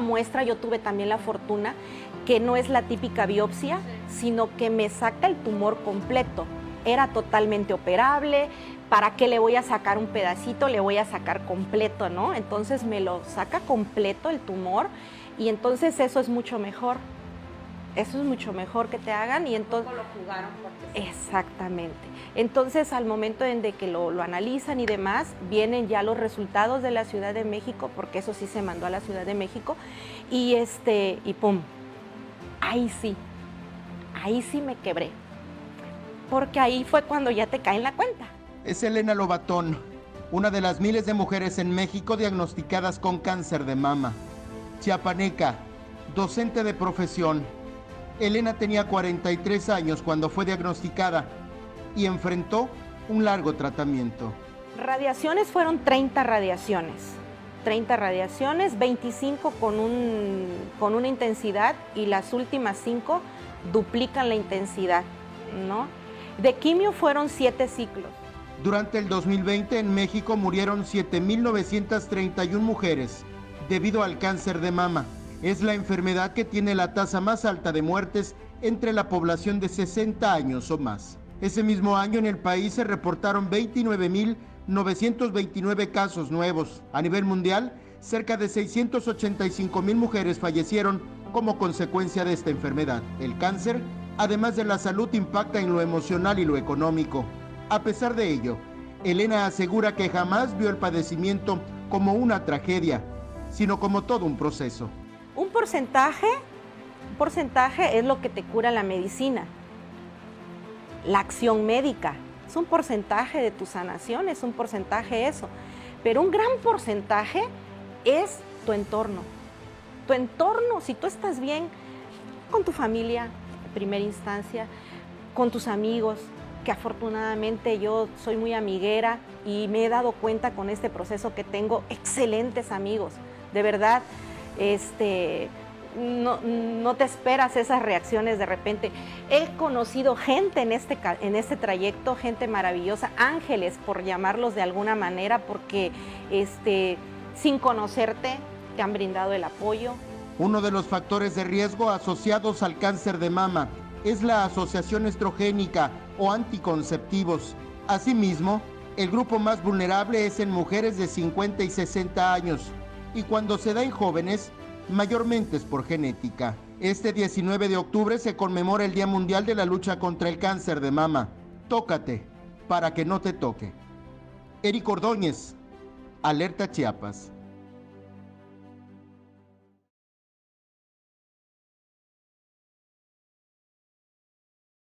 muestra, yo tuve también la fortuna que no es la típica biopsia, sino que me saca el tumor completo. Era totalmente operable, ¿para qué le voy a sacar un pedacito? Le voy a sacar completo, ¿no? Entonces me lo saca completo el tumor y entonces eso es mucho mejor. Eso es mucho mejor que te hagan y entonces... lo jugaron porque... Exactamente. Entonces al momento en de que lo, lo analizan y demás, vienen ya los resultados de la Ciudad de México, porque eso sí se mandó a la Ciudad de México, y este, y pum, ahí sí, ahí sí me quebré. Porque ahí fue cuando ya te cae en la cuenta. Es Elena Lobatón, una de las miles de mujeres en México diagnosticadas con cáncer de mama. Chiapaneca, docente de profesión. Elena tenía 43 años cuando fue diagnosticada y enfrentó un largo tratamiento. Radiaciones fueron 30 radiaciones. 30 radiaciones, 25 con, un, con una intensidad y las últimas 5 duplican la intensidad, ¿no? De quimio fueron 7 ciclos. Durante el 2020 en México murieron 7.931 mujeres debido al cáncer de mama. Es la enfermedad que tiene la tasa más alta de muertes entre la población de 60 años o más. Ese mismo año en el país se reportaron 29.929 casos nuevos. A nivel mundial, cerca de 685.000 mujeres fallecieron como consecuencia de esta enfermedad. El cáncer, además de la salud, impacta en lo emocional y lo económico. A pesar de ello, Elena asegura que jamás vio el padecimiento como una tragedia, sino como todo un proceso. Un porcentaje, un porcentaje es lo que te cura la medicina. La acción médica es un porcentaje de tu sanación, es un porcentaje eso. Pero un gran porcentaje es tu entorno. Tu entorno, si tú estás bien con tu familia, en primera instancia, con tus amigos, que afortunadamente yo soy muy amiguera y me he dado cuenta con este proceso que tengo excelentes amigos. De verdad, este, no, te esperas esas reacciones de repente. He conocido gente en este, en este trayecto, gente maravillosa, ángeles por llamarlos de alguna manera, porque este, sin conocerte te han brindado el apoyo. Uno de los factores de riesgo asociados al cáncer de mama es la asociación estrogénica o anticonceptivos. Asimismo, el grupo más vulnerable es en mujeres de 50 y 60 años y cuando se da en jóvenes, mayormente es por genética. Este 19 de octubre se conmemora el Día Mundial de la Lucha contra el Cáncer de Mama. Tócate para que no te toque. Eric Ordóñez, Alerta Chiapas.